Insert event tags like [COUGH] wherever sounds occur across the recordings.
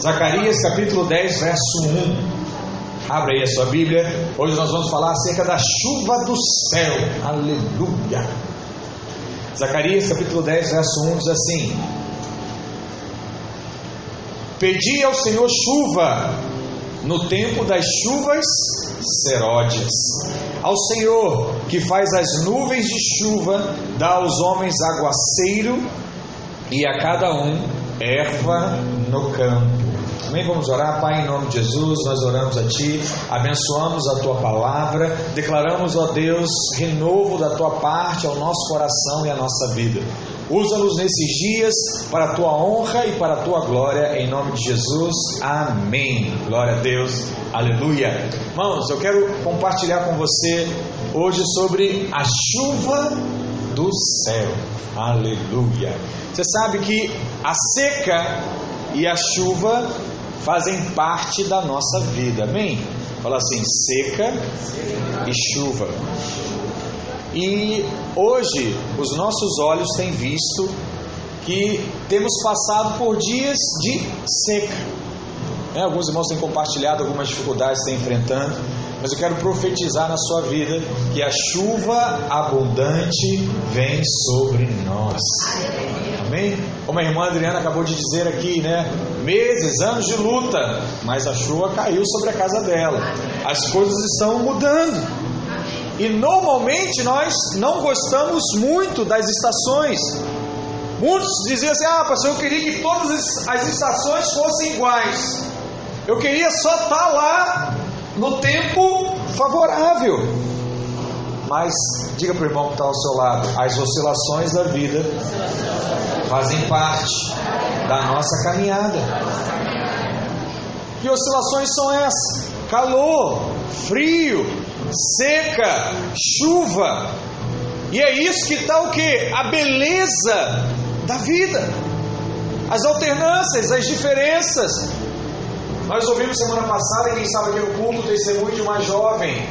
Zacarias capítulo 10, verso 1. Abra aí a sua Bíblia. Hoje nós vamos falar acerca da chuva do céu. Aleluia. Zacarias capítulo 10, verso 1 diz assim: Pedi ao Senhor chuva no tempo das chuvas seródias. Ao Senhor que faz as nuvens de chuva, dá aos homens aguaceiro e a cada um erva no campo. Amém? Vamos orar, Pai, em nome de Jesus, nós oramos a Ti, abençoamos a Tua palavra, declaramos, ó Deus, renovo da Tua parte ao nosso coração e à nossa vida. Usa-nos nesses dias para a Tua honra e para a Tua glória, em nome de Jesus. Amém. Glória a Deus. Aleluia. Irmãos, eu quero compartilhar com você hoje sobre a chuva do céu. Aleluia. Você sabe que a seca e a chuva fazem parte da nossa vida. Amém? Fala assim: seca e chuva. E hoje os nossos olhos têm visto que temos passado por dias de seca. É, alguns irmãos têm compartilhado algumas dificuldades que estão enfrentando, mas eu quero profetizar na sua vida que a chuva abundante vem sobre nós. Amém? Como a irmã Adriana acabou de dizer aqui, né? Meses, anos de luta, mas a chuva caiu sobre a casa dela. As coisas estão mudando. E normalmente nós não gostamos muito das estações. Muitos diziam assim: ah, pastor, eu queria que todas as estações fossem iguais. Eu queria só estar lá no tempo favorável. Mas diga para o irmão que está ao seu lado: as oscilações da vida fazem parte da nossa caminhada. Que oscilações são essas? Calor, frio, seca, chuva. E é isso que está o que? A beleza da vida. As alternâncias, as diferenças. Nós ouvimos semana passada, quem sabe aqui no culto, o testemunho de uma jovem,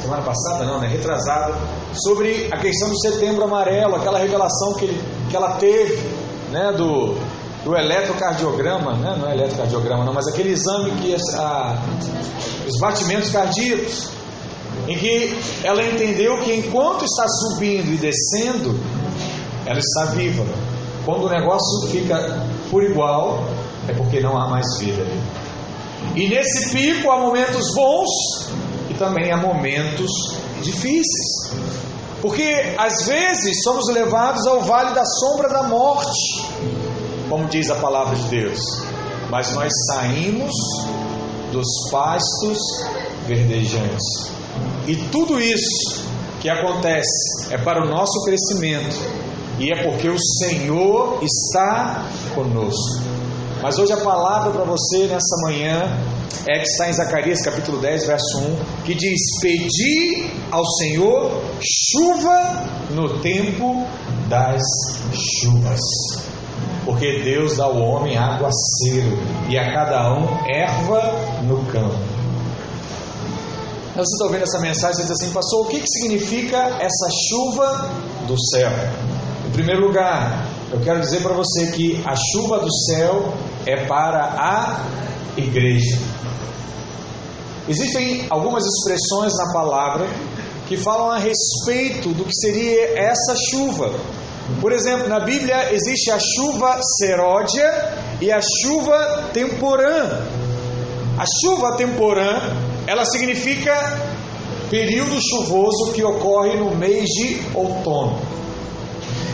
semana passada não, né? Retrasada, sobre a questão do setembro amarelo, aquela revelação que, que ela teve, né? Do, do eletrocardiograma, né? não é eletrocardiograma não, mas aquele exame que a, os batimentos cardíacos, em que ela entendeu que enquanto está subindo e descendo, ela está viva. Quando o negócio fica por igual, é porque não há mais vida. E nesse pico há momentos bons e também há momentos difíceis. Porque às vezes somos levados ao vale da sombra da morte, como diz a palavra de Deus. Mas nós saímos dos pastos verdejantes. E tudo isso que acontece é para o nosso crescimento e é porque o Senhor está conosco. Mas hoje a palavra para você nessa manhã é que está em Zacarias capítulo 10, verso 1, que diz: Pedi ao Senhor chuva no tempo das chuvas. Porque Deus dá ao homem aguaceiro e a cada um erva no campo. Você está ouvindo essa mensagem e diz assim, pastor, o que, que significa essa chuva do céu? Em primeiro lugar, eu quero dizer para você que a chuva do céu é para a igreja. Existem algumas expressões na palavra que falam a respeito do que seria essa chuva. Por exemplo, na Bíblia existe a chuva seródia e a chuva temporã. A chuva temporã, ela significa período chuvoso que ocorre no mês de outono.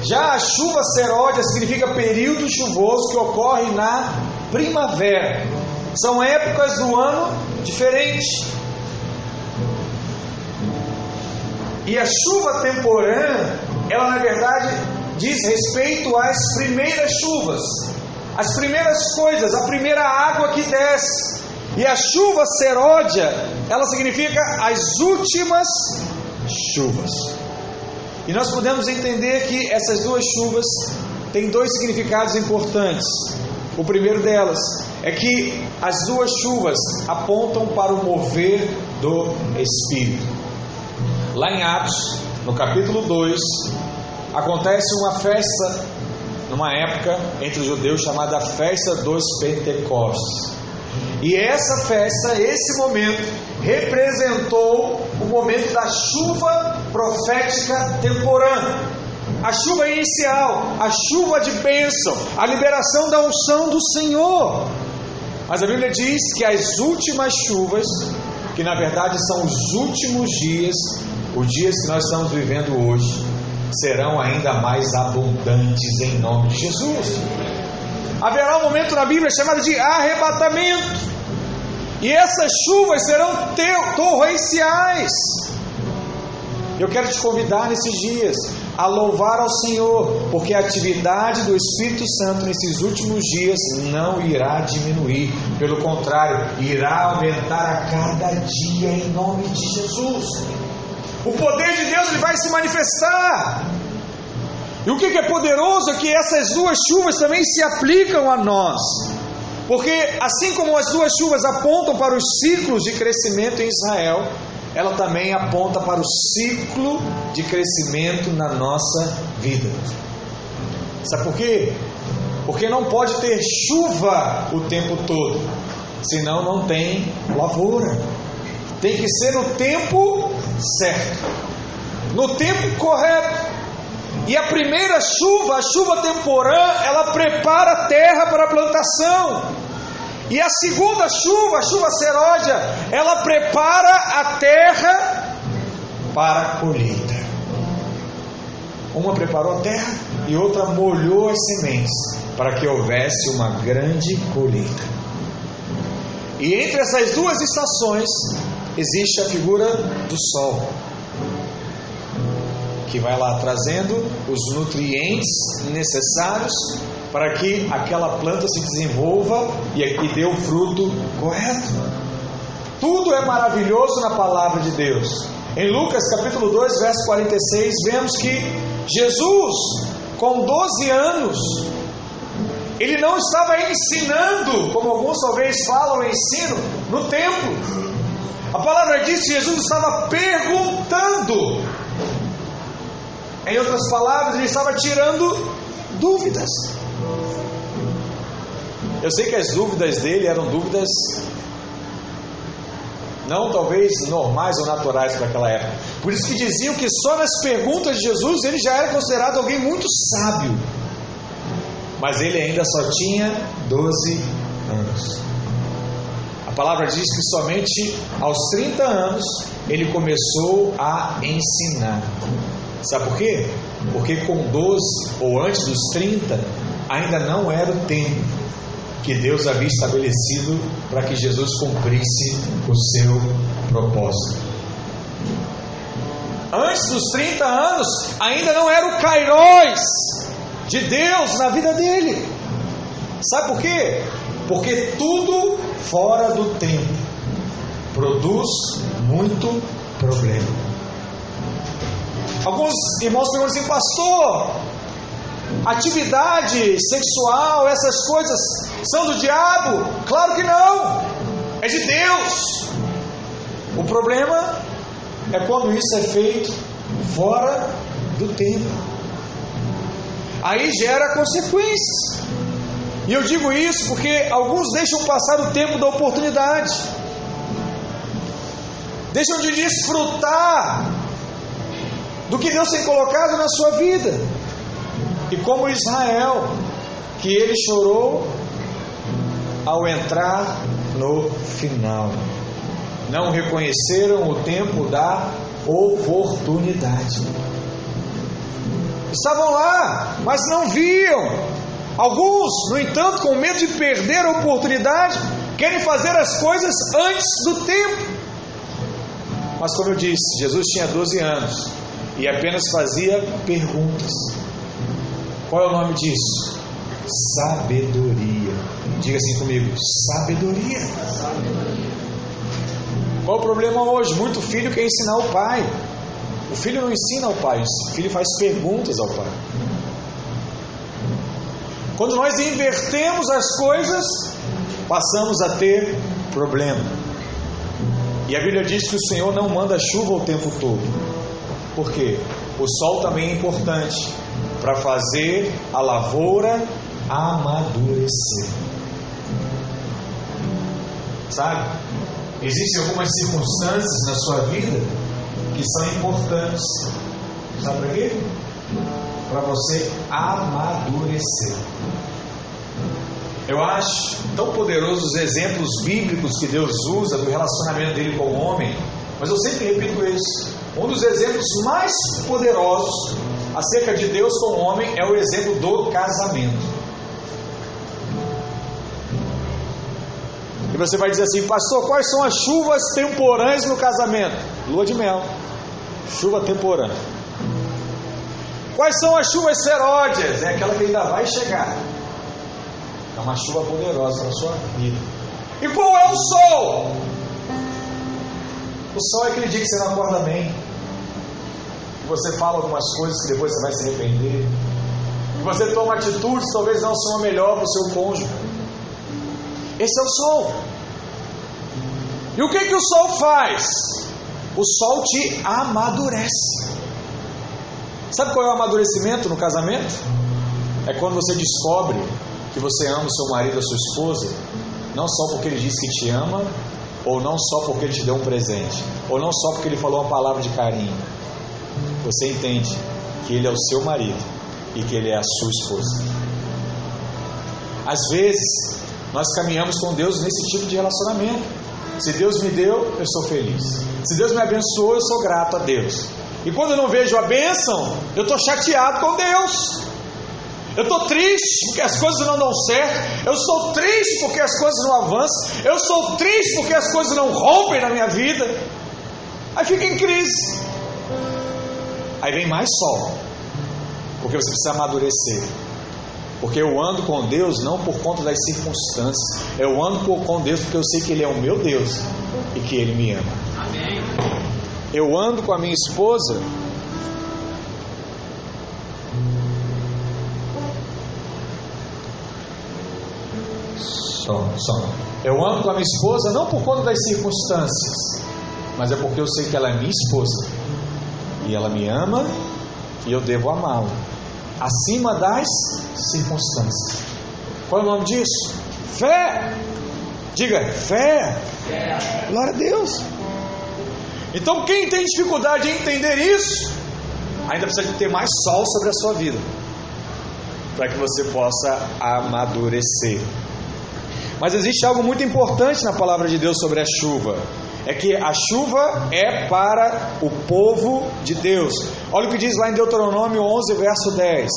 Já a chuva seródia significa período chuvoso que ocorre na primavera. São épocas do ano diferentes. E a chuva temporã, ela na verdade diz respeito às primeiras chuvas, as primeiras coisas, a primeira água que desce. E a chuva seródia, ela significa as últimas chuvas. E nós podemos entender que essas duas chuvas têm dois significados importantes. O primeiro delas é que as duas chuvas apontam para o mover do Espírito. Lá em Atos, no capítulo 2, acontece uma festa numa época entre os judeus chamada Festa dos Pentecostes. E essa festa, esse momento, representou o momento da chuva profética temporânea. A chuva inicial, a chuva de bênção, a liberação da unção do Senhor. Mas a Bíblia diz que as últimas chuvas, que na verdade são os últimos dias, os dias que nós estamos vivendo hoje, serão ainda mais abundantes em nome de Jesus. Haverá um momento na Bíblia chamado de arrebatamento. E essas chuvas serão torrenciais. Eu quero te convidar nesses dias a louvar ao Senhor, porque a atividade do Espírito Santo nesses últimos dias não irá diminuir, pelo contrário, irá aumentar a cada dia em nome de Jesus. O poder de Deus ele vai se manifestar. E o que é poderoso é que essas duas chuvas também se aplicam a nós. Porque assim como as duas chuvas apontam para os ciclos de crescimento em Israel, ela também aponta para o ciclo de crescimento na nossa vida. Sabe por quê? Porque não pode ter chuva o tempo todo, senão não tem lavoura. Tem que ser no tempo certo, no tempo correto. E a primeira chuva, a chuva temporã, ela prepara a terra para a plantação. E a segunda chuva, a chuva seródia, ela prepara a terra para a colheita. Uma preparou a terra e outra molhou as sementes para que houvesse uma grande colheita. E entre essas duas estações existe a figura do sol, que vai lá trazendo os nutrientes necessários para que aquela planta se desenvolva e, e dê o fruto correto. Tudo é maravilhoso na palavra de Deus. Em Lucas capítulo 2, verso 46, vemos que Jesus, com 12 anos, ele não estava ensinando, como alguns talvez falam ensino, no templo. A palavra diz que Jesus estava perguntando. Em outras palavras, ele estava tirando dúvidas. Eu sei que as dúvidas dele eram dúvidas não talvez normais ou naturais para aquela época. Por isso que diziam que só nas perguntas de Jesus ele já era considerado alguém muito sábio. Mas ele ainda só tinha 12 anos. A palavra diz que somente aos 30 anos ele começou a ensinar. Sabe por quê? Porque com 12 ou antes dos 30 ainda não era o tempo que Deus havia estabelecido para que Jesus cumprisse o seu propósito. Antes dos 30 anos, ainda não era o Kairos de Deus na vida dele. Sabe por quê? Porque tudo fora do tempo produz muito problema. Alguns irmãos perguntam assim, pastor, atividade sexual, essas coisas são do diabo? Claro que não, é de Deus. O problema é quando isso é feito fora do tempo. Aí gera consequências. E eu digo isso porque alguns deixam passar o tempo da oportunidade, deixam de desfrutar do que Deus tem colocado na sua vida. E como Israel, que ele chorou ao entrar no final. Não reconheceram o tempo da oportunidade. Estavam lá, mas não viam. Alguns, no entanto, com medo de perder a oportunidade, querem fazer as coisas antes do tempo. Mas, como eu disse, Jesus tinha 12 anos e apenas fazia perguntas. Qual é o nome disso? Sabedoria. Diga assim comigo: sabedoria. Qual o problema hoje? Muito filho quer ensinar o pai. O filho não ensina ao pai, o filho faz perguntas ao pai. Quando nós invertemos as coisas, passamos a ter problema. E a Bíblia diz que o Senhor não manda chuva o tempo todo. Por quê? O sol também é importante, para fazer a lavoura amadurecer. Sabe? Existem algumas circunstâncias na sua vida que são importantes. Sabe para quê? Para você amadurecer. Eu acho tão poderosos os exemplos bíblicos que Deus usa do relacionamento dele com o homem, mas eu sempre repito isso. Um dos exemplos mais poderosos acerca de Deus com o homem é o exemplo do casamento. E você vai dizer assim, pastor, quais são as chuvas temporãs no casamento? Lua de mel, chuva temporânea. Quais são as chuvas seródias? É aquela que ainda vai chegar. É uma chuva poderosa para a sua vida. E qual é o sol? O sol é aquele dia que você não acorda bem. Que você fala algumas coisas que depois você vai se arrepender. Que você toma atitudes que talvez não são a melhor para o seu cônjuge. Esse é o sol. E o que, que o sol faz? O sol te amadurece. Sabe qual é o amadurecimento no casamento? É quando você descobre que você ama o seu marido ou sua esposa, não só porque ele disse que te ama, ou não só porque ele te deu um presente, ou não só porque ele falou uma palavra de carinho. Você entende que ele é o seu marido e que ele é a sua esposa. Às vezes, nós caminhamos com Deus nesse tipo de relacionamento. Se Deus me deu, eu sou feliz. Se Deus me abençoou, eu sou grato a Deus. E quando eu não vejo a bênção, eu estou chateado com Deus. Eu estou triste porque as coisas não dão certo. Eu estou triste porque as coisas não avançam. Eu estou triste porque as coisas não rompem na minha vida. Aí fica em crise. Aí vem mais sol. Porque você precisa amadurecer. Porque eu ando com Deus não por conta das circunstâncias. Eu ando com Deus porque eu sei que Ele é o meu Deus e que Ele me ama. Amém. Eu ando com a minha esposa Som, som. Eu ando com a minha esposa não por conta das circunstâncias, mas é porque eu sei que ela é minha esposa e ela me ama e eu devo amá-la acima das circunstâncias. Qual é o nome disso? Fé. Diga, fé. fé. Glória a Deus. Então, quem tem dificuldade em entender isso, ainda precisa de ter mais sol sobre a sua vida, para que você possa amadurecer. Mas existe algo muito importante na palavra de Deus sobre a chuva. É que a chuva é para o povo de Deus. Olha o que diz lá em Deuteronômio 11, verso 10.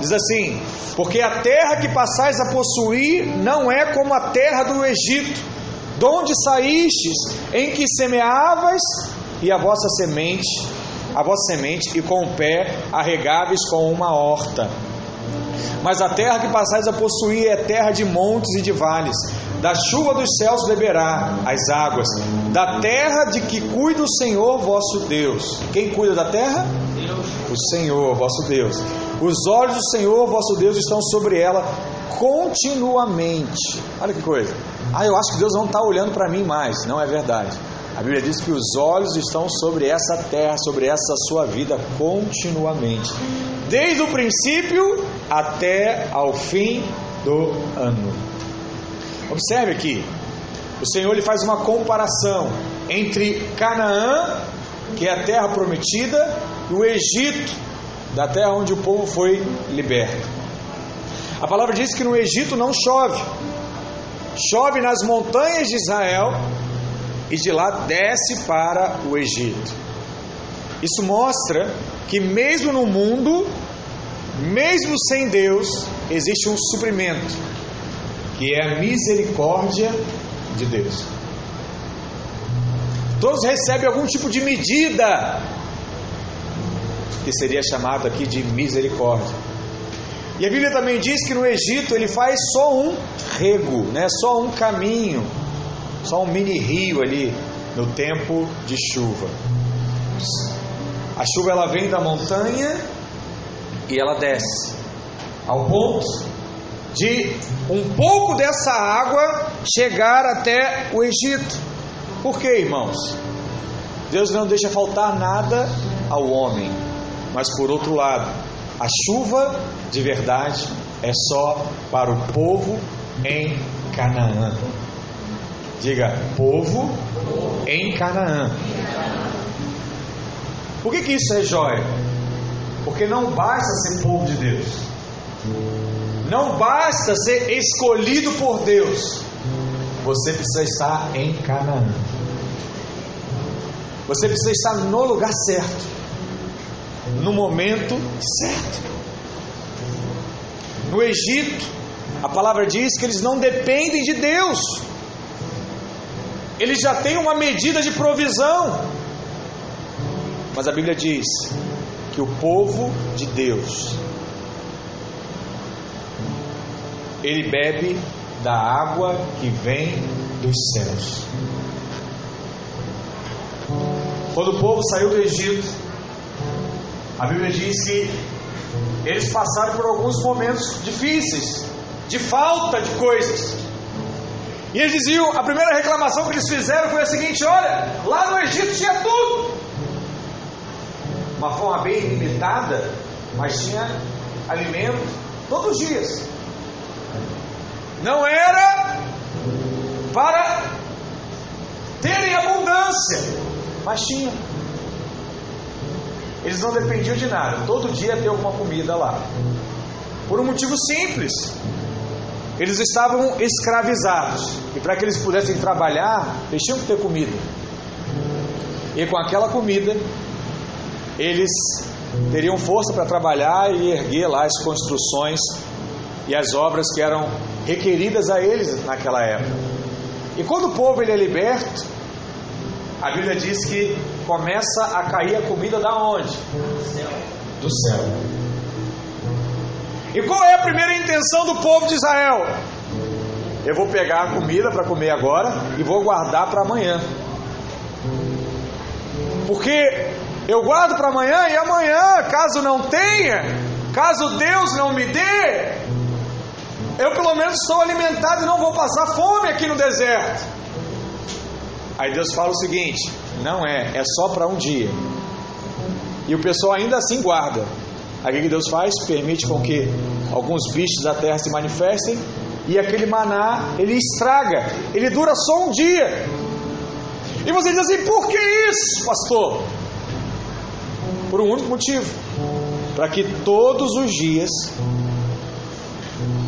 Diz assim: Porque a terra que passais a possuir não é como a terra do Egito, de onde saístes, em que semeavas e a vossa semente, a vossa semente, e com o pé arregáveis com uma horta mas a terra que passais a possuir é terra de montes e de vales. Da chuva dos céus beberá as águas, da terra de que cuida o Senhor vosso Deus. Quem cuida da terra? Deus. O Senhor vosso Deus. Os olhos do Senhor vosso Deus estão sobre ela continuamente. Olha que coisa. Ah, eu acho que Deus não está olhando para mim mais. Não é verdade. A Bíblia diz que os olhos estão sobre essa terra, sobre essa sua vida continuamente, desde o princípio até ao fim do ano. Observe aqui, o Senhor ele faz uma comparação entre Canaã, que é a terra prometida, e o Egito, da terra onde o povo foi liberto. A palavra diz que no Egito não chove, chove nas montanhas de Israel e de lá desce para o Egito. Isso mostra que, mesmo no mundo, mesmo sem Deus, existe um suprimento, que é a misericórdia de Deus. Todos recebem algum tipo de medida, que seria chamado aqui de misericórdia. E a Bíblia também diz que no Egito ele faz só um rego, né? só um caminho só um mini rio ali no tempo de chuva. A chuva ela vem da montanha e ela desce ao ponto de um pouco dessa água chegar até o Egito. Por quê, irmãos? Deus não deixa faltar nada ao homem, mas por outro lado, A chuva de verdade é só para o povo em Canaã. Diga, povo em Canaã. Por que, que isso é jóia? Porque não basta ser povo de Deus. Não basta ser escolhido por Deus. Você precisa estar em Canaã. Você precisa estar no lugar certo, no momento certo. No Egito, a palavra diz que eles não dependem de Deus, eles já têm uma medida de provisão. Mas a Bíblia diz que o povo de Deus, ele bebe da água que vem dos céus. Quando o povo saiu do Egito, a Bíblia diz que eles passaram por alguns momentos difíceis, de falta de coisas. E eles diziam, a primeira reclamação que eles fizeram foi a seguinte: olha, lá no Egito tinha tudo. Uma forma bem limitada, mas tinha alimento todos os dias. Não era para terem abundância, mas tinha. Eles não dependiam de nada, todo dia ter alguma comida lá. Por um motivo simples. Eles estavam escravizados. E para que eles pudessem trabalhar, eles tinham que ter comida. E com aquela comida, eles teriam força para trabalhar e erguer lá as construções e as obras que eram requeridas a eles naquela época. E quando o povo ele é liberto, a Bíblia diz que começa a cair a comida da onde? Do céu. Do céu. E qual é a primeira intenção do povo de Israel? Eu vou pegar a comida para comer agora e vou guardar para amanhã. Porque eu guardo para amanhã e amanhã, caso não tenha, caso Deus não me dê, eu pelo menos estou alimentado e não vou passar fome aqui no deserto. Aí Deus fala o seguinte: não é, é só para um dia. E o pessoal ainda assim guarda. Aí o que Deus faz? Permite com que alguns bichos da terra se manifestem e aquele maná ele estraga, ele dura só um dia. E você diz assim: por que isso, pastor? Por um único motivo: para que todos os dias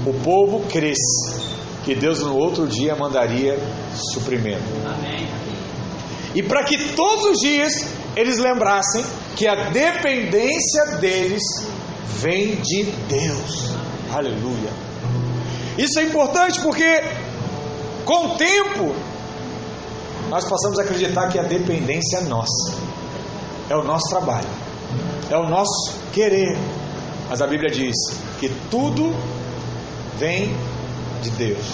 o povo cresça, que Deus no outro dia mandaria suprimento. Amém. E para que todos os dias eles lembrassem que a dependência deles vem de Deus. Aleluia. Isso é importante porque com o tempo nós passamos a acreditar que a dependência é nossa. É o nosso trabalho. É o nosso querer. Mas a Bíblia diz que tudo vem de Deus.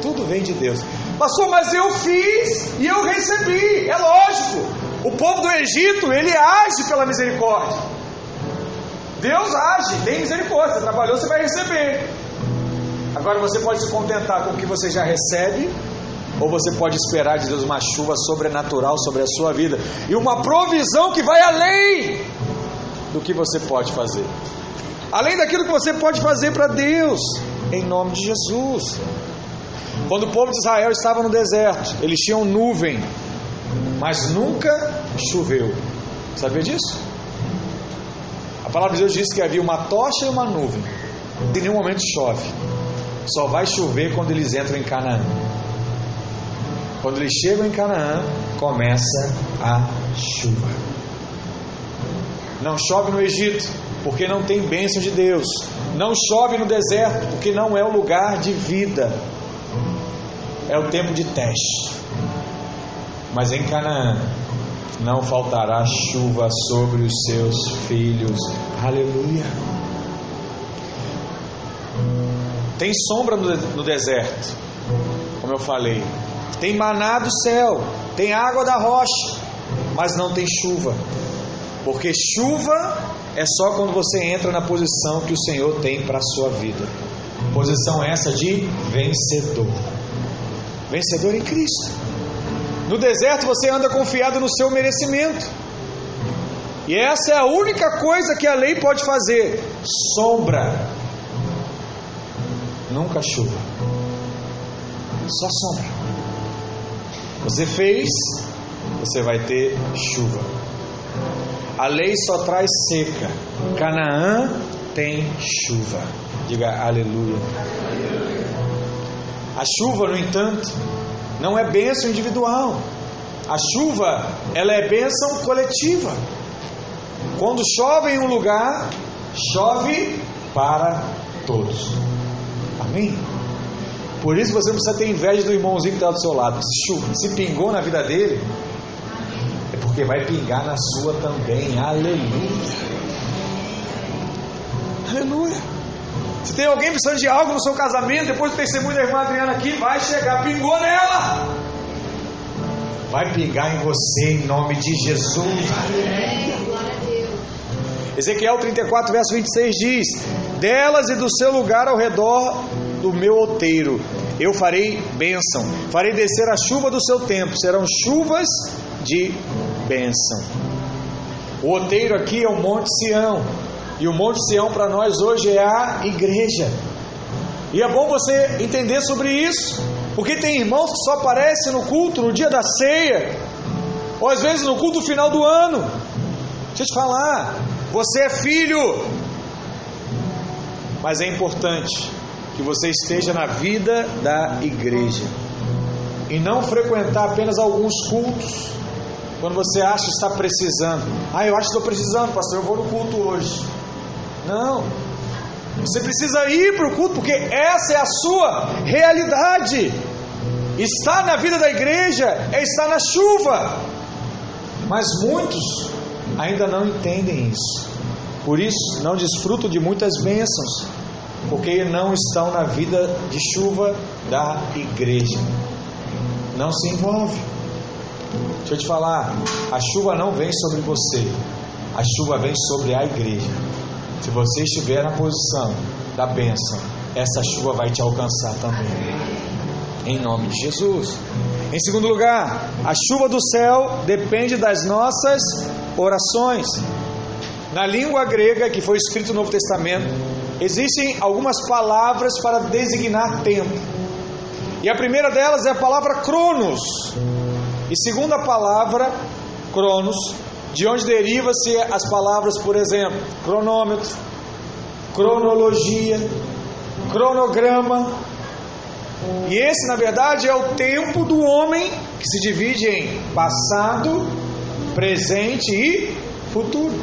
Tudo vem de Deus. Pastor, mas eu fiz e eu recebi. É lógico. O povo do Egito, ele age pela misericórdia. Deus age, tem misericórdia. Você trabalhou, você vai receber. Agora você pode se contentar com o que você já recebe, ou você pode esperar de Deus uma chuva sobrenatural sobre a sua vida e uma provisão que vai além do que você pode fazer. Além daquilo que você pode fazer para Deus, em nome de Jesus. Quando o povo de Israel estava no deserto, eles tinham nuvem, mas nunca choveu. Sabia disso? A palavra de Deus diz que havia uma tocha e uma nuvem. Em nenhum momento chove. Só vai chover quando eles entram em Canaã. Quando eles chegam em Canaã, começa a chuva. Não chove no Egito, porque não tem bênção de Deus. Não chove no deserto, porque não é o lugar de vida é o tempo de teste. Mas em Canaã não faltará chuva sobre os seus filhos. Aleluia. Tem sombra no deserto, como eu falei. Tem maná do céu, tem água da rocha, mas não tem chuva. Porque chuva é só quando você entra na posição que o Senhor tem para a sua vida. Posição essa de vencedor vencedor em Cristo. No deserto você anda confiado no seu merecimento. E essa é a única coisa que a lei pode fazer: sombra. Nunca chuva. Só sombra. Você fez, você vai ter chuva. A lei só traz seca. Canaã tem chuva. Diga aleluia. A chuva, no entanto, não é bênção individual. A chuva, ela é bênção coletiva. Quando chove em um lugar, chove para todos. Amém? Por isso você precisa ter inveja do irmãozinho que está do seu lado. Se, chuva, se pingou na vida dele, porque vai pingar na sua também. Aleluia. Aleluia. Se tem alguém precisando de algo no seu casamento, depois do testemunho da irmã Adriana aqui, vai chegar, pingou nela. Vai pingar em você em nome de Jesus. Ezequiel 34, verso 26 diz: Delas e do seu lugar ao redor do meu outeiro, eu farei bênção, farei descer a chuva do seu tempo, serão chuvas de bênção. O outeiro aqui é o Monte Sião, e o Monte Sião para nós hoje é a igreja. E é bom você entender sobre isso, porque tem irmãos que só aparecem no culto no dia da ceia, ou às vezes no culto final do ano. Deixa eu te falar, você é filho, mas é importante que você esteja na vida da igreja e não frequentar apenas alguns cultos quando você acha que está precisando. Ah, eu acho que estou precisando, pastor, eu vou no culto hoje. Não. Você precisa ir para o culto porque essa é a sua realidade. Estar na vida da igreja é estar na chuva. Mas muitos ainda não entendem isso. Por isso, não desfrutam de muitas bênçãos, porque não estão na vida de chuva da igreja. Não se envolve. Deixa eu te falar, a chuva não vem sobre você, a chuva vem sobre a igreja. Se você estiver na posição da bênção, essa chuva vai te alcançar também. Em nome de Jesus. Em segundo lugar, a chuva do céu depende das nossas orações. Na língua grega que foi escrito no Novo Testamento, existem algumas palavras para designar tempo. E a primeira delas é a palavra cronos. E segunda palavra, cronos, de onde deriva-se as palavras, por exemplo, cronômetro, cronologia, cronograma. E esse, na verdade, é o tempo do homem que se divide em passado, presente e futuro.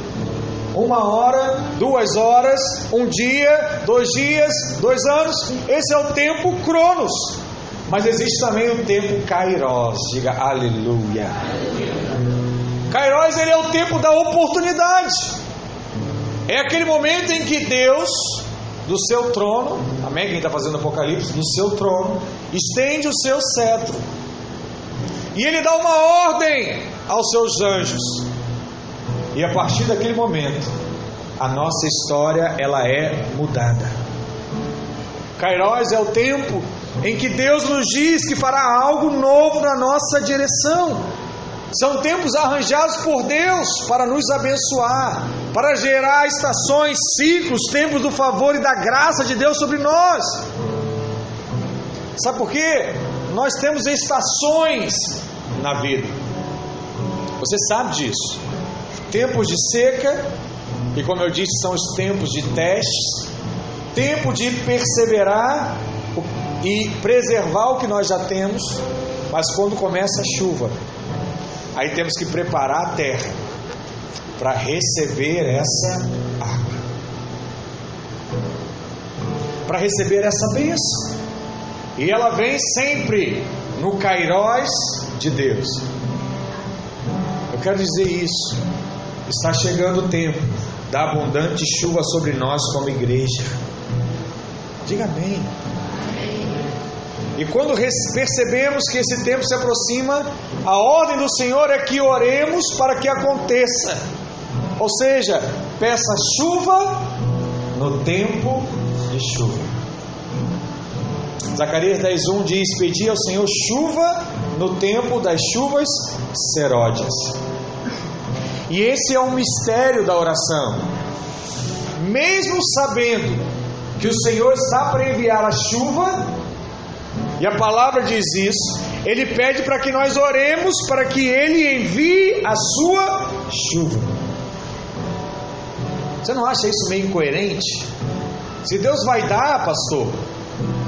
Uma hora, duas horas, um dia, dois dias, dois anos. Esse é o tempo Cronos. Mas existe também o tempo Kairos. Diga aleluia. Kairos ele é o tempo da oportunidade. É aquele momento em que Deus, do seu trono, amém? Quem está fazendo Apocalipse, do seu trono, estende o seu cetro. E ele dá uma ordem aos seus anjos. E a partir daquele momento, a nossa história ela é mudada. Kairos é o tempo em que Deus nos diz que fará algo novo na nossa direção. São tempos arranjados por Deus para nos abençoar, para gerar estações, ciclos, tempos do favor e da graça de Deus sobre nós. Sabe por quê? Nós temos estações na vida. Você sabe disso. Tempos de seca, e como eu disse, são os tempos de testes, tempo de perseverar e preservar o que nós já temos, mas quando começa a chuva, Aí temos que preparar a terra para receber essa água, para receber essa bênção. E ela vem sempre no Cairós de Deus. Eu quero dizer isso. Está chegando o tempo da abundante chuva sobre nós como igreja. Diga amém. E quando percebemos que esse tempo se aproxima, a ordem do Senhor é que oremos para que aconteça. Ou seja, peça chuva no tempo de chuva. Zacarias 10:1 diz: Pedi ao Senhor chuva no tempo das chuvas seródias. E esse é um mistério da oração. Mesmo sabendo que o Senhor está para enviar a chuva, e a palavra diz isso, ele pede para que nós oremos para que ele envie a sua chuva. Você não acha isso meio incoerente? Se Deus vai dar, pastor,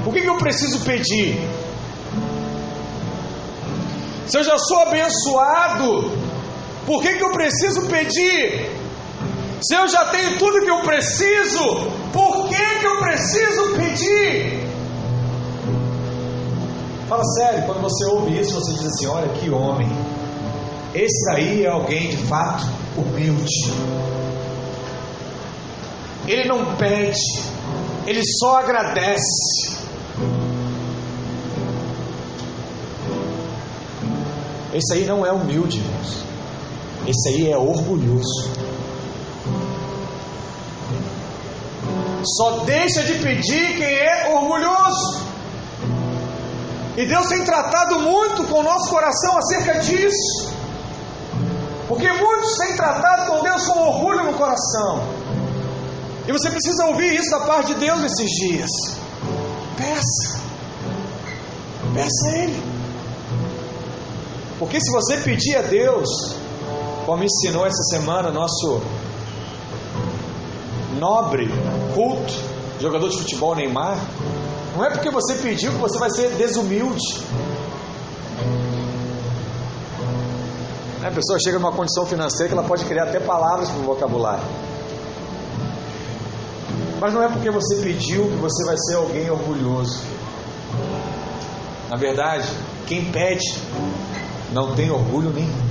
por que, que eu preciso pedir? Se eu já sou abençoado, por que, que eu preciso pedir? Se eu já tenho tudo que eu preciso, por que, que eu preciso pedir? Fala sério, quando você ouve isso, você diz assim: olha que homem, esse aí é alguém de fato humilde. Ele não pede, ele só agradece. Esse aí não é humilde, irmãos. Esse aí é orgulhoso. Só deixa de pedir quem é orgulhoso. E Deus tem tratado muito com o nosso coração acerca disso. Porque muitos têm tratado com Deus com orgulho no coração. E você precisa ouvir isso da parte de Deus nesses dias. Peça. Peça a Ele. Porque se você pedir a Deus, como ensinou essa semana nosso nobre, culto, jogador de futebol Neymar, não é porque você pediu que você vai ser desumilde. A pessoa chega numa condição financeira que ela pode criar até palavras para o vocabulário. Mas não é porque você pediu que você vai ser alguém orgulhoso. Na verdade, quem pede não tem orgulho nenhum.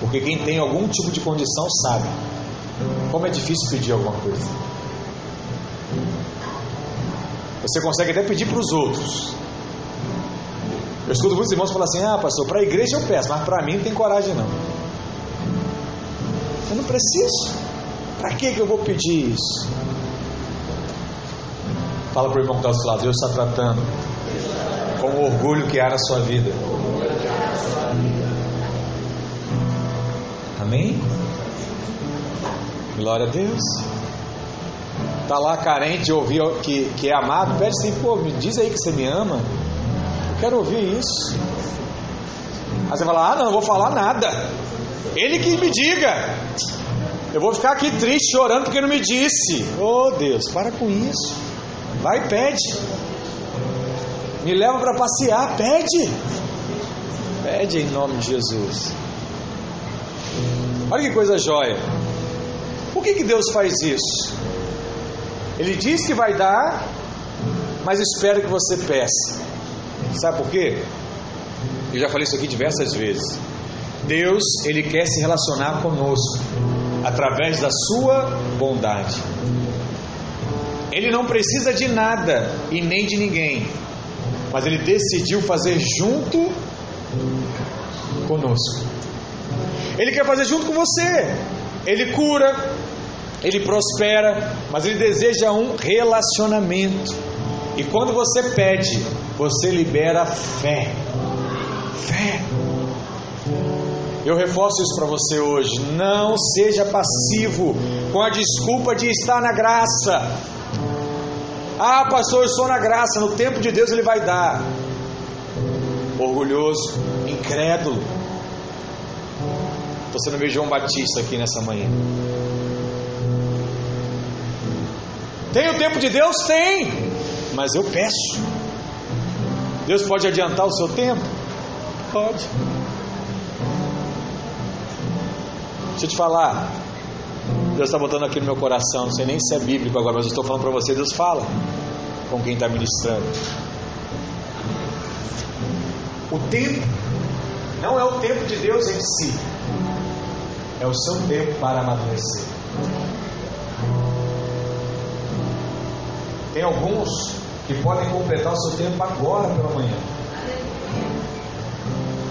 Porque quem tem algum tipo de condição sabe como é difícil pedir alguma coisa. Você consegue até pedir para os outros. Eu escuto muitos irmãos falar assim: ah, pastor, para a igreja eu peço, mas para mim não tem coragem não. Eu não preciso. Para que eu vou pedir isso? Fala para o irmão que está do lado, Deus está tratando com o orgulho que há na sua vida. Amém? Glória a Deus. Está lá carente de ouvir que, que é amado, pede assim, pô, me diz aí que você me ama. Eu quero ouvir isso. Aí você fala, ah, não, não vou falar nada. Ele que me diga. Eu vou ficar aqui triste, chorando porque não me disse. Oh Deus, para com isso. Vai pede. Me leva para passear, pede. Pede em nome de Jesus. Olha que coisa jóia. Por que, que Deus faz isso? Ele diz que vai dar, mas espera que você peça. Sabe por quê? Eu já falei isso aqui diversas vezes. Deus, ele quer se relacionar conosco através da sua bondade. Ele não precisa de nada e nem de ninguém, mas ele decidiu fazer junto conosco. Ele quer fazer junto com você. Ele cura, ele prospera, mas ele deseja um relacionamento. E quando você pede, você libera fé. Fé. Eu reforço isso para você hoje. Não seja passivo com a desculpa de estar na graça. Ah, pastor, eu estou na graça. No tempo de Deus ele vai dar. Orgulhoso, incrédulo. Estou sendo meio João Batista aqui nessa manhã. Tem o tempo de Deus? Tem. Mas eu peço. Deus pode adiantar o seu tempo? Pode. Deixa eu te falar. Deus está botando aqui no meu coração. Não sei nem se é bíblico agora, mas eu estou falando para você. Deus fala com quem está ministrando. O tempo não é o tempo de Deus em si é o seu tempo para amadurecer. Tem alguns que podem completar o seu tempo agora pela manhã.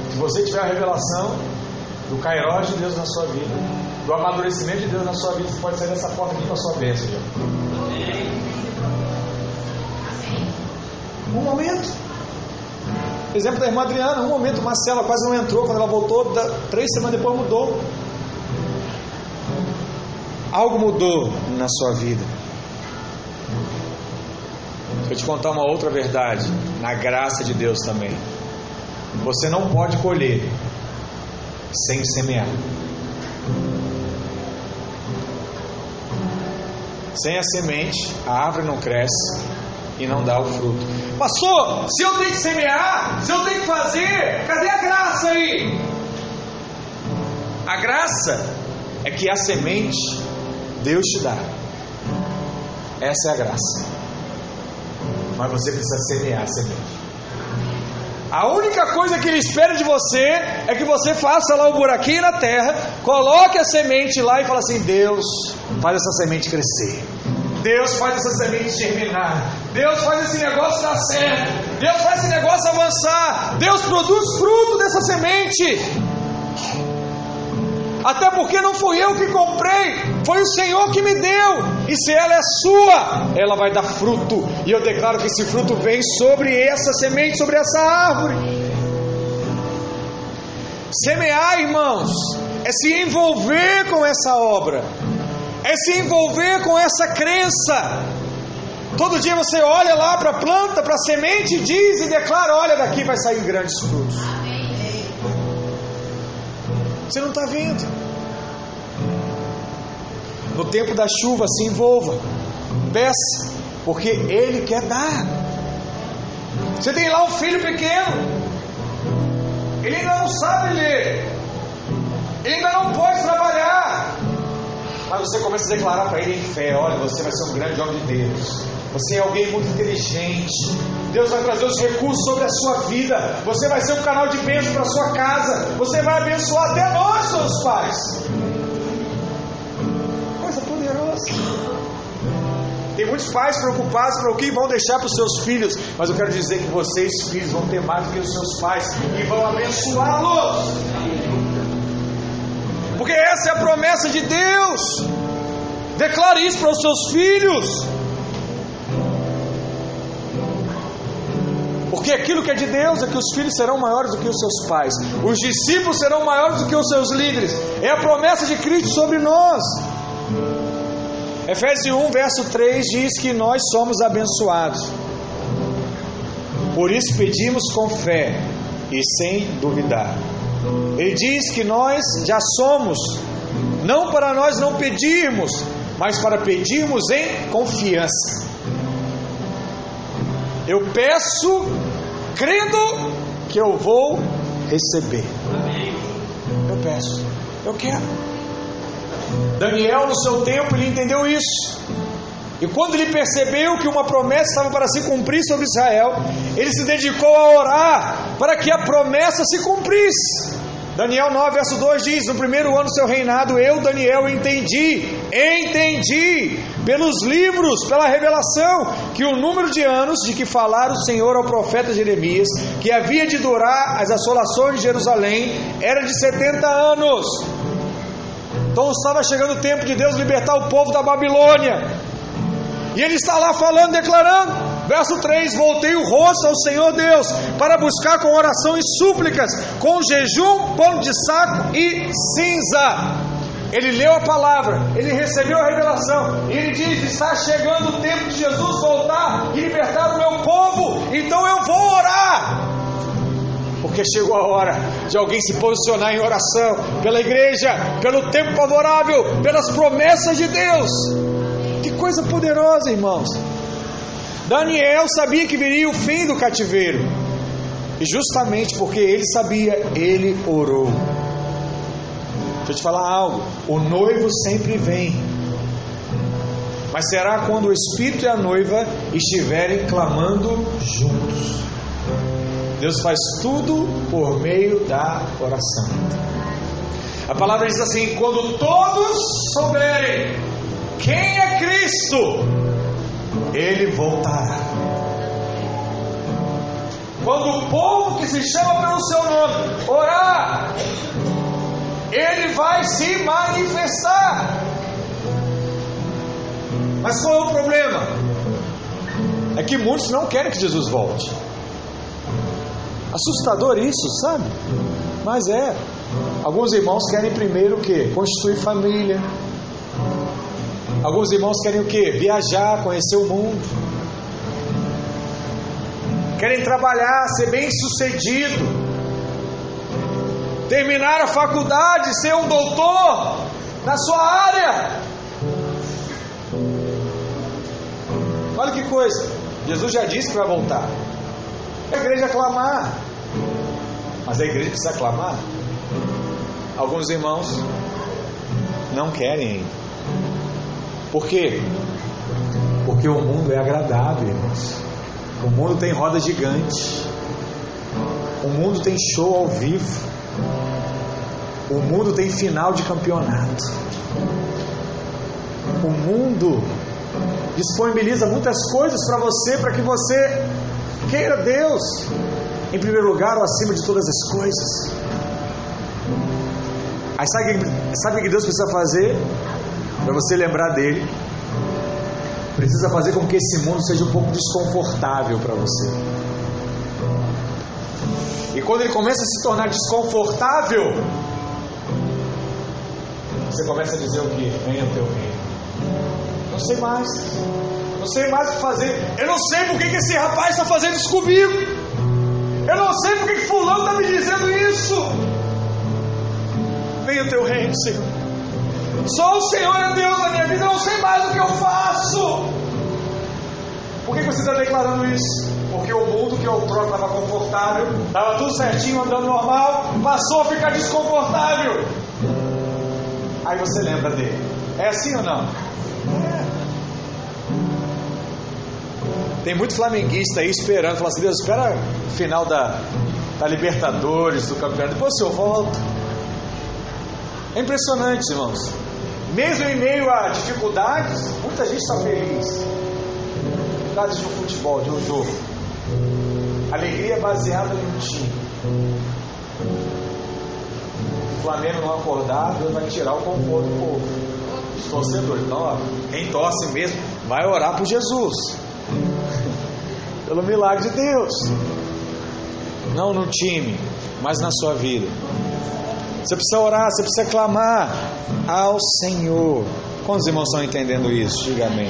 Se você tiver a revelação do Kairos de Deus na sua vida, do amadurecimento de Deus na sua vida, você pode sair dessa porta aqui com a sua bênção. Já. Um momento. Exemplo da irmã Adriana, um momento Marcela quase não entrou, quando ela voltou, três semanas depois mudou. Algo mudou na sua vida. Deixa eu te contar uma outra verdade, na graça de Deus também. Você não pode colher sem semear. Sem a semente, a árvore não cresce e não dá o fruto. Pastor, se eu tenho que semear, se eu tenho que fazer, cadê a graça aí? A graça é que a semente Deus te dá. Essa é a graça. Mas você precisa semear a semente. A única coisa que ele espera de você é que você faça lá o buraquinho na terra, coloque a semente lá e fala assim: Deus, faz essa semente crescer. Deus faz essa semente germinar. Deus faz esse negócio dar certo. Deus faz esse negócio avançar. Deus produz fruto dessa semente. Até porque não fui eu que comprei, foi o Senhor que me deu. E se ela é sua, ela vai dar fruto. E eu declaro que esse fruto vem sobre essa semente, sobre essa árvore. Semear, irmãos, é se envolver com essa obra, é se envolver com essa crença. Todo dia você olha lá para a planta, para a semente, diz e declara: olha, daqui vai sair grandes frutos. Você não está vendo. No tempo da chuva, se envolva. Peça, porque Ele quer dar. Você tem lá um filho pequeno. Ele ainda não sabe ler. Ele ainda não pode trabalhar. Mas você começa a declarar para ele em fé: olha, você vai ser um grande homem de Deus. Você é alguém muito inteligente. Deus vai trazer os recursos sobre a sua vida. Você vai ser um canal de bênção para a sua casa. Você vai abençoar até nós, seus pais. Coisa poderosa. Tem muitos pais preocupados com o que vão deixar para os seus filhos. Mas eu quero dizer que vocês, filhos, vão ter mais do que os seus pais e vão abençoá-los. Porque essa é a promessa de Deus. Declare isso para os seus filhos. Porque aquilo que é de Deus é que os filhos serão maiores do que os seus pais, os discípulos serão maiores do que os seus líderes. É a promessa de Cristo sobre nós. Efésios 1, verso 3 diz que nós somos abençoados. Por isso pedimos com fé e sem duvidar. Ele diz que nós já somos, não para nós não pedirmos, mas para pedirmos em confiança. Eu peço crendo que eu vou receber. Eu peço, eu quero. Daniel, no seu tempo, ele entendeu isso. E quando ele percebeu que uma promessa estava para se cumprir sobre Israel, ele se dedicou a orar para que a promessa se cumprisse. Daniel 9, verso 2 diz: No primeiro ano do seu reinado, eu, Daniel, entendi, entendi, pelos livros, pela revelação, que o número de anos de que falara o Senhor ao profeta Jeremias, que havia de durar as assolações de Jerusalém, era de 70 anos. Então estava chegando o tempo de Deus libertar o povo da Babilônia. E ele está lá falando, declarando. Verso 3: Voltei o rosto ao Senhor Deus para buscar com oração e súplicas, com jejum, pão de saco e cinza. Ele leu a palavra, ele recebeu a revelação, e ele diz: Está chegando o tempo de Jesus voltar e libertar o meu povo, então eu vou orar. Porque chegou a hora de alguém se posicionar em oração pela igreja, pelo tempo favorável, pelas promessas de Deus. Que coisa poderosa, irmãos. Daniel sabia que viria o fim do cativeiro. E justamente porque ele sabia, ele orou. Deixa eu te falar algo: o noivo sempre vem. Mas será quando o Espírito e a noiva estiverem clamando juntos. Deus faz tudo por meio da oração. A palavra diz assim: quando todos souberem quem é Cristo, ele voltará. Quando o povo que se chama pelo seu nome orar, ele vai se manifestar. Mas qual é o problema? É que muitos não querem que Jesus volte. Assustador isso, sabe? Mas é. Alguns irmãos querem primeiro o quê? Constituir família. Alguns irmãos querem o quê? Viajar, conhecer o mundo. Querem trabalhar, ser bem sucedido. Terminar a faculdade, ser um doutor na sua área. Olha que coisa. Jesus já disse que vai voltar. A igreja clamar. Mas a igreja precisa clamar. Alguns irmãos não querem ainda. Por quê? Porque o mundo é agradável, irmãos. O mundo tem roda gigante. O mundo tem show ao vivo. O mundo tem final de campeonato. O mundo disponibiliza muitas coisas para você, para que você queira Deus em primeiro lugar ou acima de todas as coisas. Aí sabe, sabe o que Deus precisa fazer? Para você lembrar dele. Precisa fazer com que esse mundo seja um pouco desconfortável para você. E quando ele começa a se tornar desconfortável, você começa a dizer o que? Venha o teu reino. Não sei mais. Não sei mais o que fazer. Eu não sei por que, esse rapaz está fazendo isso comigo. Eu não sei por que, fulano está me dizendo isso. Venha o teu reino, Senhor. Só o Senhor é Deus na minha vida. Eu não sei mais o que eu faço. Por que você está declarando isso? Porque o mundo que outrora estava confortável, estava tudo certinho, andando normal, passou a ficar desconfortável. Aí você lembra dele. É assim ou não? Tem muito flamenguista aí esperando, falando assim, Deus, espera o final da, da Libertadores, do campeonato, depois o senhor volta. É impressionante, irmãos. Mesmo em meio a dificuldades, muita gente está feliz. Dificuldades de um futebol, de um jogo. Alegria baseada um time. O Flamengo não acordar, Deus vai tirar o conforto do povo. Os torcedores, então, ó, quem torce mesmo, vai orar por Jesus [LAUGHS] pelo milagre de Deus. Não no time, mas na sua vida. Você precisa orar, você precisa clamar ao Senhor. Quantos irmãos estão entendendo isso? Diga amém.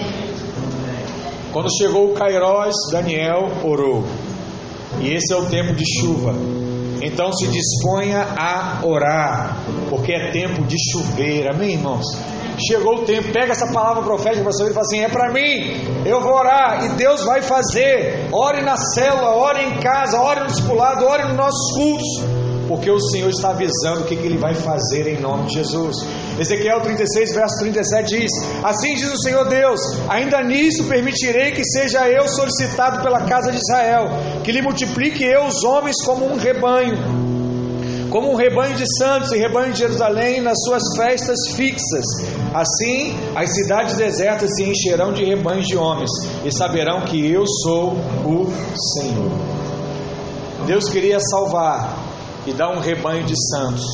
Quando chegou o Cairós, Daniel orou. E esse é o tempo de chuva. Então se disponha a orar, porque é tempo de chover. Amém, irmãos? Chegou o tempo, pega essa palavra profética para você e fala assim: é para mim, eu vou orar e Deus vai fazer. Ore na célula, ore em casa, ore no discipulado, ore nos nossos cultos, porque o Senhor está avisando o que, Ele vai fazer em nome de Jesus. Ezequiel 36, verso 37 diz: Assim diz o Senhor Deus: Ainda nisso permitirei que seja eu solicitado pela casa de Israel, que lhe multiplique eu os homens como um rebanho como um rebanho de santos e rebanho de Jerusalém nas suas festas fixas. Assim, as cidades desertas se encherão de rebanhos de homens e saberão que eu sou o Senhor. Deus queria salvar e dar um rebanho de santos,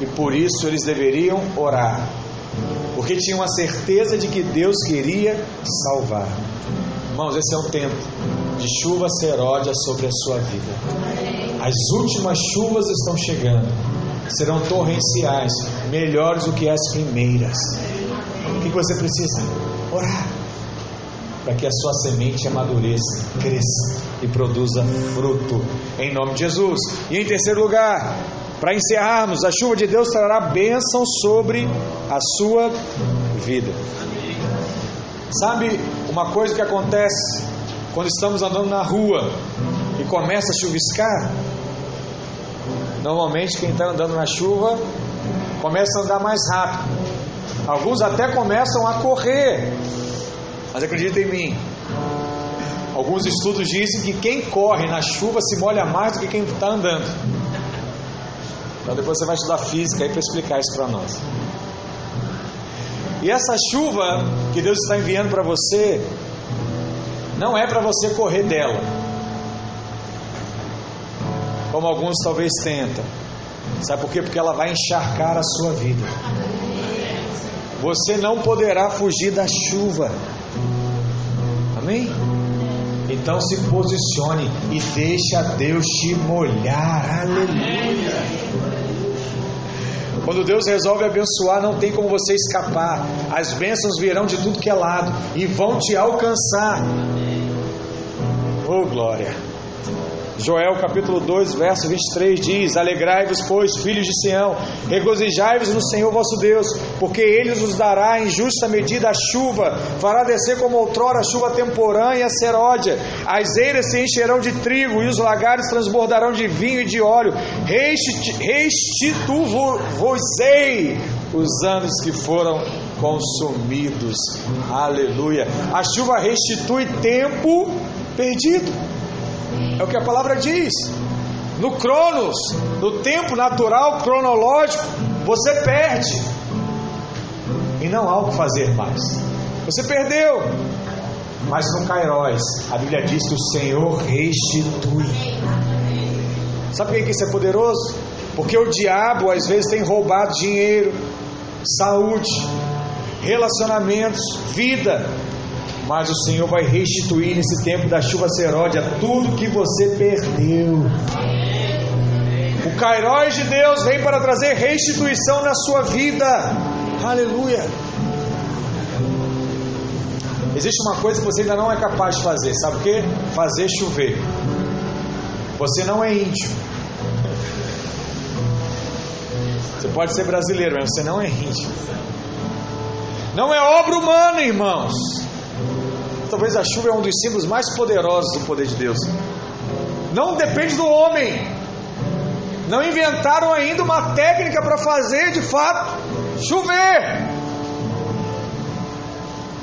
e por isso eles deveriam orar, porque tinham a certeza de que Deus queria salvar. Irmãos, esse é um tempo de chuva seródia sobre a sua vida. As últimas chuvas estão chegando. Serão torrenciais, melhores do que as primeiras. O que você precisa? Orar. Para que a sua semente amadureça, cresça e produza fruto. Em nome de Jesus. E em terceiro lugar, para encerrarmos, a chuva de Deus trará bênção sobre a sua vida. Sabe uma coisa que acontece quando estamos andando na rua e começa a chuviscar? Normalmente quem está andando na chuva começa a andar mais rápido. Alguns até começam a correr. Mas acredita em mim. Alguns estudos dizem que quem corre na chuva se molha mais do que quem está andando. Então depois você vai estudar física aí para explicar isso para nós. E essa chuva que Deus está enviando para você não é para você correr dela como alguns talvez tentam. Sabe por quê? Porque ela vai encharcar a sua vida. Você não poderá fugir da chuva. Amém? Então se posicione e deixa Deus te molhar. Aleluia. Quando Deus resolve abençoar, não tem como você escapar. As bênçãos virão de tudo que é lado e vão te alcançar. Oh, glória! Joel capítulo 2, verso 23 diz: Alegrai-vos, pois, filhos de Sião, regozijai-vos no Senhor vosso Deus, porque ele vos dará em justa medida a chuva, fará descer como outrora a chuva temporânea e a seródia. As eiras se encherão de trigo e os lagares transbordarão de vinho e de óleo. Restituo-vos-ei os anos que foram consumidos. Aleluia. A chuva restitui tempo perdido. É o que a palavra diz. No Cronos, no tempo natural, cronológico, você perde. E não há o que fazer mais. Você perdeu. Mas no Kairos, a Bíblia diz que o Senhor restitui. Sabe por que isso é poderoso? Porque o diabo às vezes tem roubado dinheiro, saúde, relacionamentos, vida, mas o Senhor vai restituir nesse tempo da chuva seródia tudo que você perdeu. O Cairóis de Deus vem para trazer restituição na sua vida. Aleluia. Existe uma coisa que você ainda não é capaz de fazer, sabe o que? Fazer chover. Você não é índio. Você pode ser brasileiro, mas você não é índio. Não é obra humana, irmãos talvez a chuva é um dos símbolos mais poderosos do poder de Deus. Não depende do homem. Não inventaram ainda uma técnica para fazer de fato chover.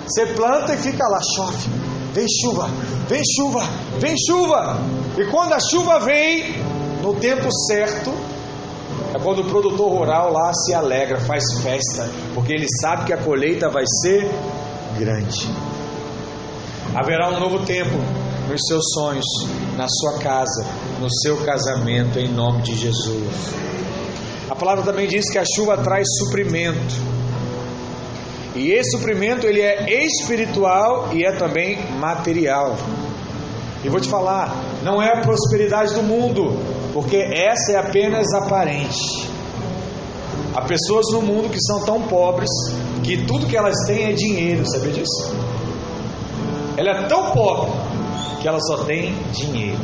Você planta e fica lá, chove. Vem chuva, vem chuva, vem chuva. E quando a chuva vem, no tempo certo, é quando o produtor rural lá se alegra, faz festa, porque ele sabe que a colheita vai ser grande. Haverá um novo tempo nos seus sonhos, na sua casa, no seu casamento, em nome de Jesus. A palavra também diz que a chuva traz suprimento. E esse suprimento ele é espiritual e é também material. E vou te falar, não é a prosperidade do mundo, porque essa é apenas aparente. Há pessoas no mundo que são tão pobres que tudo que elas têm é dinheiro, sabia disso? Ela é tão pobre que ela só tem dinheiro.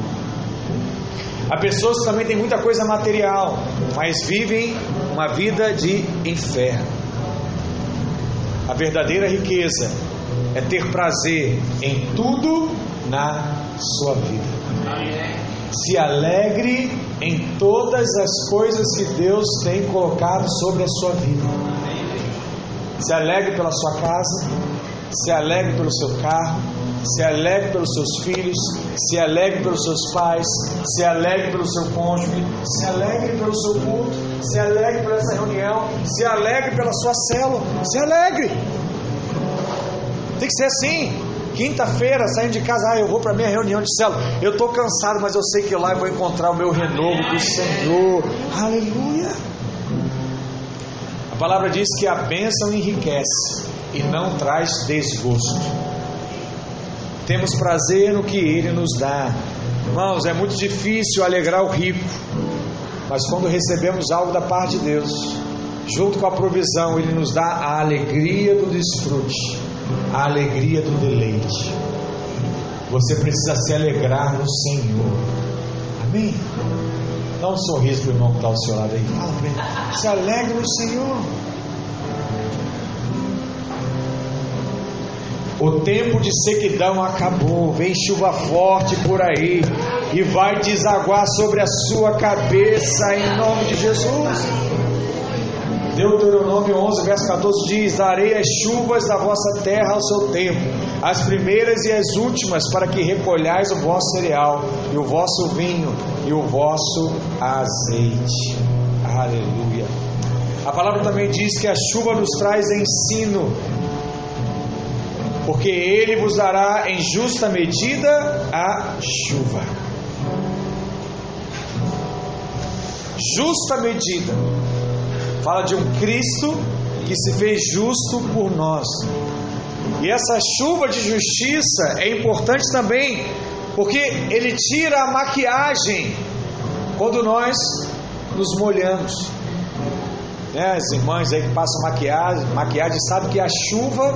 Há pessoas que também têm muita coisa material, mas vivem uma vida de inferno. A verdadeira riqueza é ter prazer em tudo na sua vida. Se alegre em todas as coisas que Deus tem colocado sobre a sua vida. Se alegre pela sua casa, se alegre pelo seu carro, se alegre pelos seus filhos, se alegre pelos seus pais, se alegre pelo seu cônjuge, se alegre pelo seu culto, se alegre por essa reunião, se alegre pela sua célula, se alegre. Tem que ser assim. Quinta-feira, saindo de casa, ah, eu vou para minha reunião de célula. Eu estou cansado, mas eu sei que lá eu vou encontrar o meu renovo do Senhor. Aleluia. A palavra diz que a bênção enriquece e não traz desgosto. Temos prazer no que Ele nos dá. Irmãos, é muito difícil alegrar o rico, mas quando recebemos algo da parte de Deus, junto com a provisão, Ele nos dá a alegria do desfrute, a alegria do deleite. Você precisa se alegrar no Senhor. Amém? Dá um sorriso para o irmão que está ao seu lado aí. Fala para ele. Se alegre no Senhor. O tempo de sequidão acabou, vem chuva forte por aí e vai desaguar sobre a sua cabeça em nome de Jesus. Deuteronômio 11, verso 14 diz: Darei as chuvas da vossa terra ao seu tempo, as primeiras e as últimas, para que recolhais o vosso cereal, e o vosso vinho, e o vosso azeite. Aleluia. A palavra também diz que a chuva nos traz ensino, porque ele vos dará em justa medida a chuva. Justa medida. Fala de um Cristo que se fez justo por nós. E essa chuva de justiça é importante também Porque ele tira a maquiagem quando nós nos molhamos. Né, as irmãs aí que passam maquiagem, maquiagem sabe que a chuva,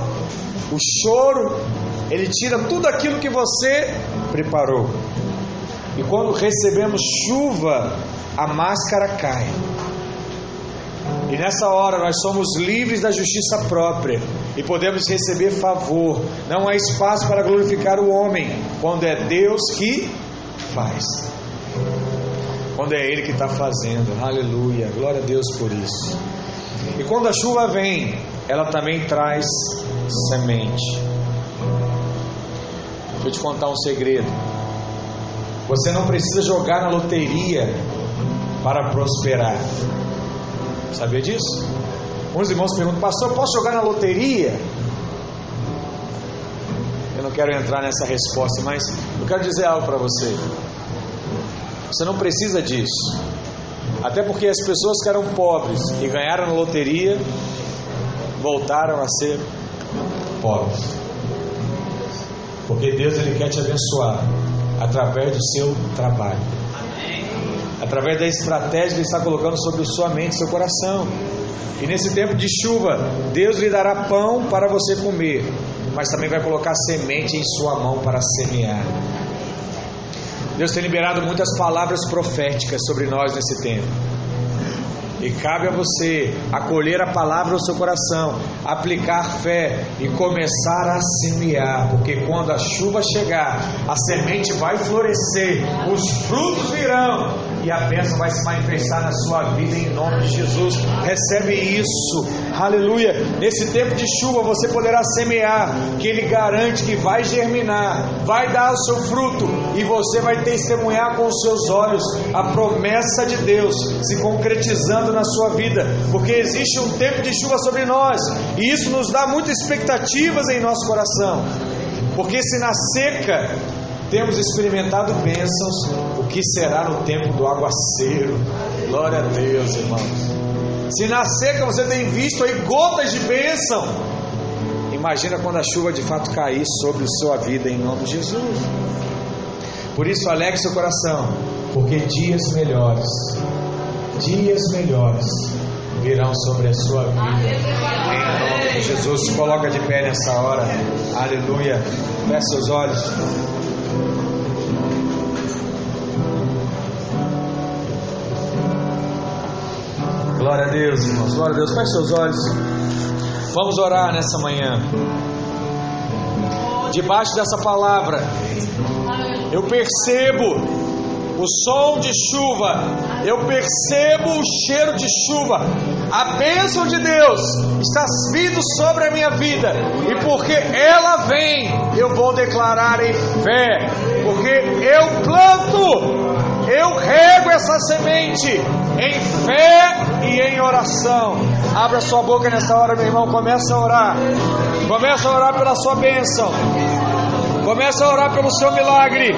o choro, ele tira tudo aquilo que você preparou. E quando recebemos chuva, a máscara cai. E nessa hora nós somos livres da justiça própria e podemos receber favor. Não há espaço para glorificar o homem quando é Deus que faz. Quando é Ele que está fazendo. Aleluia. Glória a Deus por isso. E quando a chuva vem, ela também traz semente. Deixa eu te contar um segredo. Você não precisa jogar na loteria para prosperar. Sabia disso? Uns irmãos perguntam, pastor, posso jogar na loteria? Eu não quero entrar nessa resposta, mas eu quero dizer algo para você. Você não precisa disso. Até porque as pessoas que eram pobres e ganharam na loteria voltaram a ser pobres. Porque Deus ele quer te abençoar através do seu trabalho através da estratégia que Ele está colocando sobre sua mente, seu coração. E nesse tempo de chuva, Deus lhe dará pão para você comer, mas também vai colocar semente em sua mão para semear. Deus tem liberado muitas palavras proféticas sobre nós nesse tempo. E cabe a você acolher a palavra no seu coração, aplicar fé e começar a semear, porque quando a chuva chegar, a semente vai florescer, os frutos virão e a bênção vai se manifestar na sua vida em nome de Jesus. Recebe isso, aleluia. Nesse tempo de chuva você poderá semear, que Ele garante que vai germinar, vai dar o seu fruto e você vai testemunhar com os seus olhos a promessa de Deus se concretizando na sua vida, porque existe um tempo de chuva sobre nós, e isso nos dá muitas expectativas em nosso coração. Porque se na seca temos experimentado bênçãos, que será no tempo do aguaceiro? Glória a Deus, irmãos. Se na seca você tem visto aí gotas de bênção, imagina quando a chuva de fato cair sobre a sua vida em nome de Jesus. Por isso, alegre seu coração, porque dias melhores dias melhores virão sobre a sua vida. Em nome de Jesus, coloca de pé nessa hora. Aleluia. Feche seus olhos. Glória a Deus, irmãos. Glória a Deus. Feche seus olhos. Vamos orar nessa manhã. Debaixo dessa palavra, eu percebo o som de chuva, eu percebo o cheiro de chuva. A bênção de Deus está vindo sobre a minha vida, e porque ela vem, eu vou declarar em fé, porque eu planto, eu rego essa semente em fé e em oração. Abra sua boca nessa hora, meu irmão, começa a orar. Começa a orar pela sua bênção. Começa a orar pelo seu milagre.